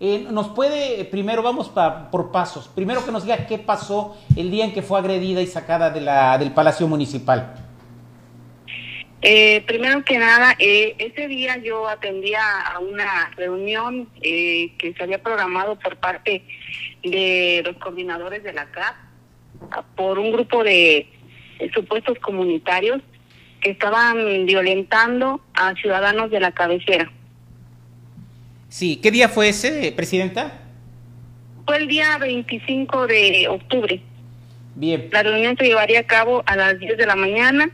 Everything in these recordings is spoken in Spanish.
Eh, nos puede, primero vamos por pasos, primero que nos diga qué pasó el día en que fue agredida y sacada de la, del Palacio Municipal. Eh, primero que nada, eh, ese día yo atendía a una reunión eh, que se había programado por parte de los coordinadores de la CAP por un grupo de supuestos comunitarios que estaban violentando a ciudadanos de la cabecera. Sí, ¿qué día fue ese, Presidenta? Fue el día 25 de octubre. Bien. La reunión se llevaría a cabo a las 10 de la mañana,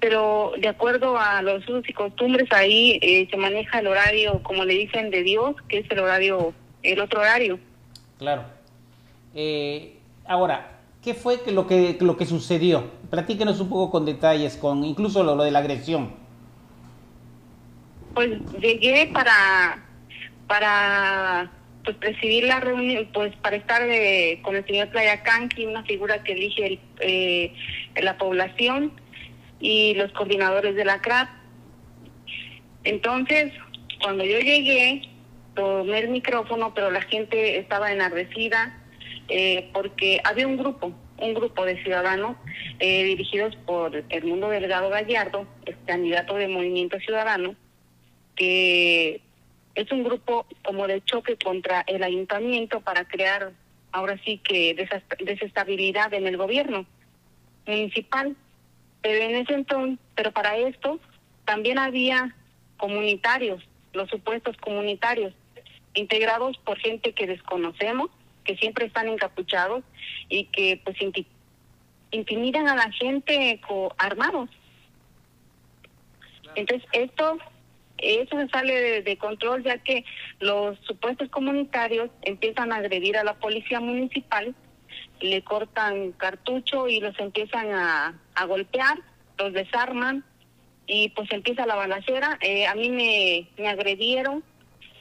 pero de acuerdo a los usos y costumbres, ahí eh, se maneja el horario, como le dicen, de Dios, que es el horario, el otro horario. Claro. Eh, ahora, ¿qué fue lo que, lo que sucedió? Platíquenos un poco con detalles, con incluso lo de la agresión pues llegué para para pues presidir la reunión, pues para estar con el señor Playa Canqui, una figura que elige eh, la población y los coordinadores de la CRAP. Entonces, cuando yo llegué, tomé el micrófono, pero la gente estaba enardecida eh, porque había un grupo, un grupo de ciudadanos eh, dirigidos por el Mundo Delgado Gallardo, el candidato de Movimiento Ciudadano, que es un grupo como de choque contra el ayuntamiento para crear ahora sí que desestabilidad en el gobierno municipal. Pero en ese entonces, pero para esto también había comunitarios, los supuestos comunitarios, integrados por gente que desconocemos, que siempre están encapuchados y que pues intimidan a la gente armados. Entonces esto eso se sale de, control ya que los supuestos comunitarios empiezan a agredir a la policía municipal, le cortan cartucho y los empiezan a, golpear, los desarman y pues empieza la balacera. Eh, a mí me, me agredieron,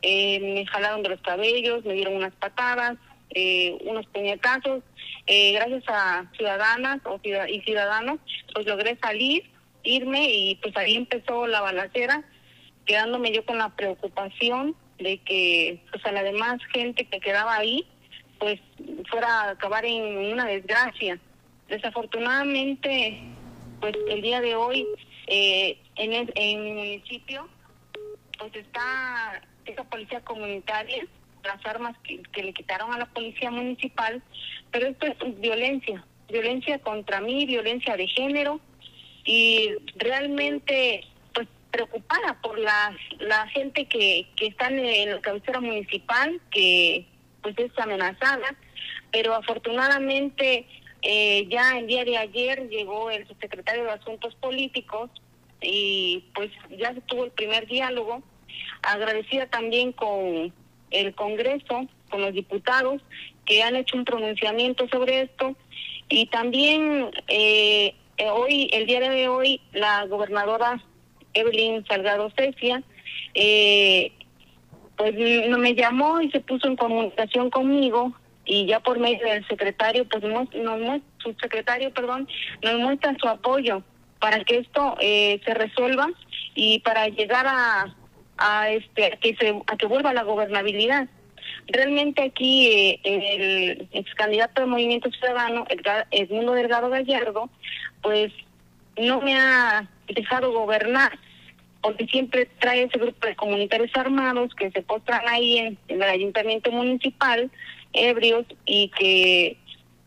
eh, me jalaron de los cabellos, me dieron unas patadas, eh, unos puñetazos. gracias a ciudadanas o y ciudadanos, pues logré salir, irme y pues ahí empezó la balacera quedándome yo con la preocupación de que pues a la demás gente que quedaba ahí pues fuera a acabar en una desgracia. Desafortunadamente, pues el día de hoy eh, en, el, en el municipio pues está esa policía comunitaria, las armas que, que le quitaron a la policía municipal, pero esto es violencia, violencia contra mí, violencia de género y realmente preocupada por la, la gente que, que está en la cabecera municipal, que pues es amenazada, pero afortunadamente eh, ya el día de ayer llegó el subsecretario de Asuntos Políticos y pues ya se tuvo el primer diálogo, agradecida también con el Congreso, con los diputados que han hecho un pronunciamiento sobre esto. Y también eh, hoy, el día de hoy, la gobernadora Evelyn Salgado Cecia, eh, pues me llamó y se puso en comunicación conmigo y ya por medio del secretario, pues nos, su secretario, perdón, nos muestra su apoyo para que esto eh, se resuelva y para llegar a, a este que se a que vuelva la gobernabilidad. Realmente aquí eh, el ex candidato de Movimiento Ciudadano, Edmundo Delgado Gallardo, pues no me ha dejado gobernar porque siempre trae ese grupo de comunitarios armados que se postran ahí en, el ayuntamiento municipal, ebrios, y que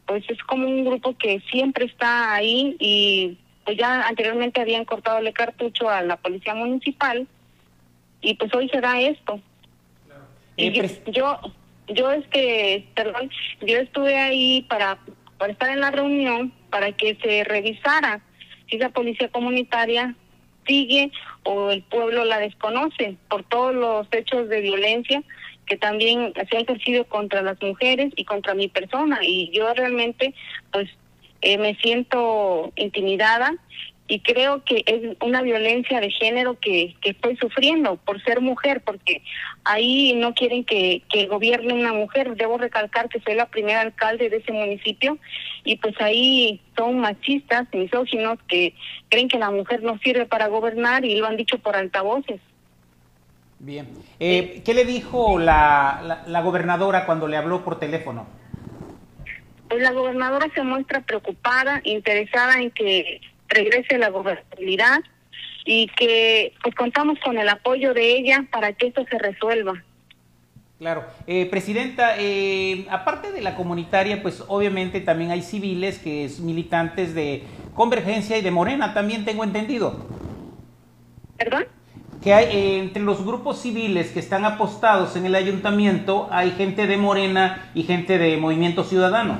pues es como un grupo que siempre está ahí y pues ya anteriormente habían cortado el cartucho a la policía municipal y pues hoy se da esto. Y yo, yo, yo es que, perdón, yo estuve ahí para, para estar en la reunión para que se revisara si la policía comunitaria sigue o el pueblo la desconoce por todos los hechos de violencia que también se han ejercido contra las mujeres y contra mi persona. Y yo realmente pues eh, me siento intimidada y creo que es una violencia de género que, que estoy sufriendo por ser mujer, porque ahí no quieren que, que gobierne una mujer. Debo recalcar que soy la primera alcalde de ese municipio y pues ahí son machistas, misóginos, que creen que la mujer no sirve para gobernar y lo han dicho por altavoces. Bien. Eh, ¿Qué le dijo la, la, gobernadora cuando le habló por teléfono? Pues la gobernadora se muestra preocupada, interesada en que regrese la gobernabilidad y que pues contamos con el apoyo de ella para que esto se resuelva. Claro. Eh, presidenta, eh, aparte de la comunitaria, pues obviamente también hay civiles que es militantes de Convergencia y de Morena, también tengo entendido. ¿Perdón? Que hay eh, entre los grupos civiles que están apostados en el ayuntamiento, hay gente de Morena y gente de Movimiento Ciudadano.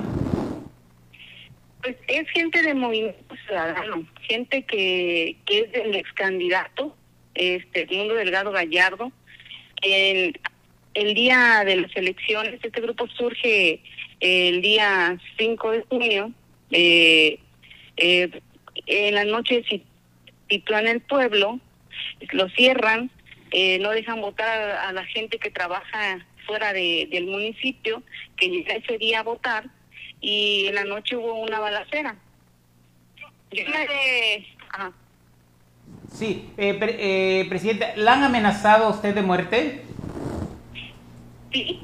Pues es gente de Movimiento Ciudadano, gente que, que es del ex candidato, este, Mundo Delgado Gallardo. El, el día de las elecciones, este grupo surge el día 5 de junio, eh, eh, en la noche en el pueblo, lo cierran, eh, no dejan votar a, la gente que trabaja fuera de, del municipio, que llega ese día a votar, y en la noche hubo una balacera. Yo me... Sí, eh, eh, presidente, ¿la han amenazado a usted de muerte? Sí,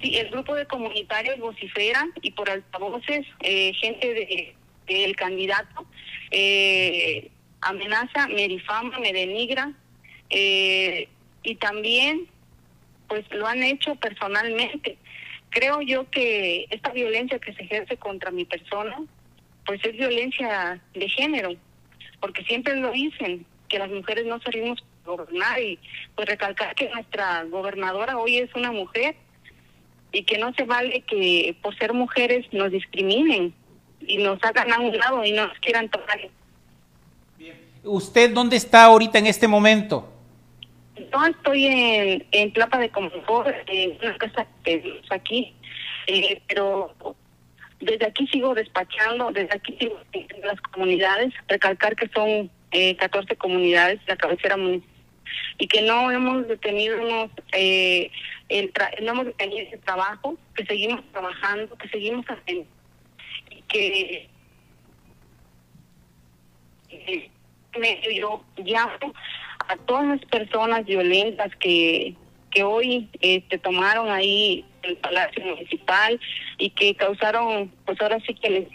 sí, el grupo de comunitarios vociferan y por altavoces, eh, gente de del candidato eh, amenaza, me difama, me denigra eh, y también pues lo han hecho personalmente. Creo yo que esta violencia que se ejerce contra mi persona pues es violencia de género, porque siempre lo dicen, que las mujeres no servimos gobernar y pues recalcar que nuestra gobernadora hoy es una mujer y que no se vale que por ser mujeres nos discriminen y nos hagan a un lado y no nos quieran tocar. ¿Usted dónde está ahorita en este momento? Estoy en, en Plapa de Confort, en una casa que aquí, eh, pero desde aquí sigo despachando, desde aquí sigo en las comunidades, recalcar que son eh, 14 comunidades, la cabecera municipal y que no hemos detenido eh, el no hemos detenido ese trabajo, que seguimos trabajando, que seguimos haciendo y que eh, yo llamo a todas las personas violentas que que hoy este tomaron ahí el palacio municipal y que causaron pues ahora sí que les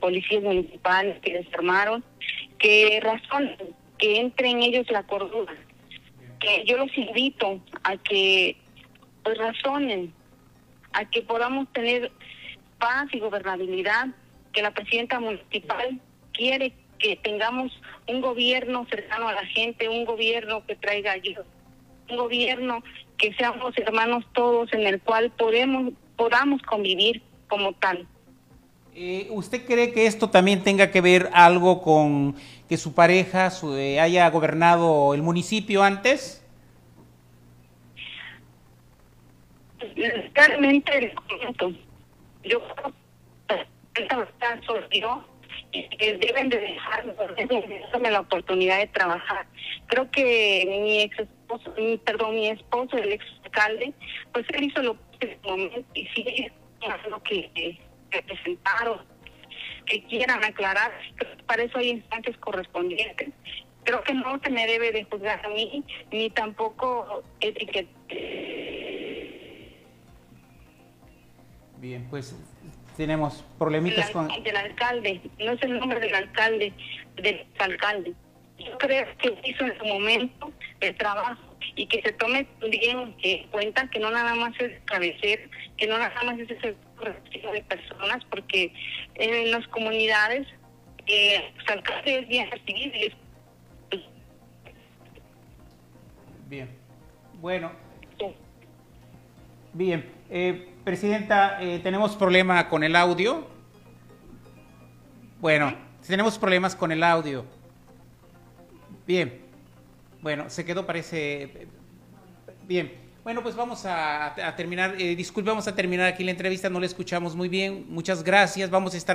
policías municipales que desarmaron que razonen que entre en ellos la cordura. Que yo los invito a que pues, razonen, a que podamos tener paz y gobernabilidad, que la presidenta municipal quiere que tengamos un gobierno cercano a la gente, un gobierno que traiga ayuda, un gobierno que seamos hermanos todos en el cual podemos podamos convivir como tal. Eh, ¿Usted cree que esto también tenga que ver algo con que su pareja eh, haya gobernado el municipio antes? Realmente, yo creo que yo deben de dejarme la oportunidad de trabajar. Creo que mi ex esposo, perdón, mi esposo, el ex alcalde, pues él hizo lo que en momento lo que que presentaron, que quieran aclarar, para eso hay instancias correspondientes. Creo que no se me debe de juzgar a mí, ni tampoco etiquetar. Bien, pues tenemos problemitas con... Del alcalde, no es el nombre del alcalde, del alcalde. Yo creo que hizo en su momento el trabajo y que se tome bien en cuenta que no nada más es cabecer, que no nada más es ese de personas, porque en las comunidades eh, alcalde es bien recibido. Bien, bueno. Bien, eh, Presidenta, eh, tenemos problema con el audio. Bueno, tenemos problemas con el audio. Bien. Bueno, se quedó, parece. Bien. Bueno, pues vamos a, terminar. Eh, disculpe, vamos a terminar aquí la entrevista. No le escuchamos muy bien. Muchas gracias. Vamos a estar.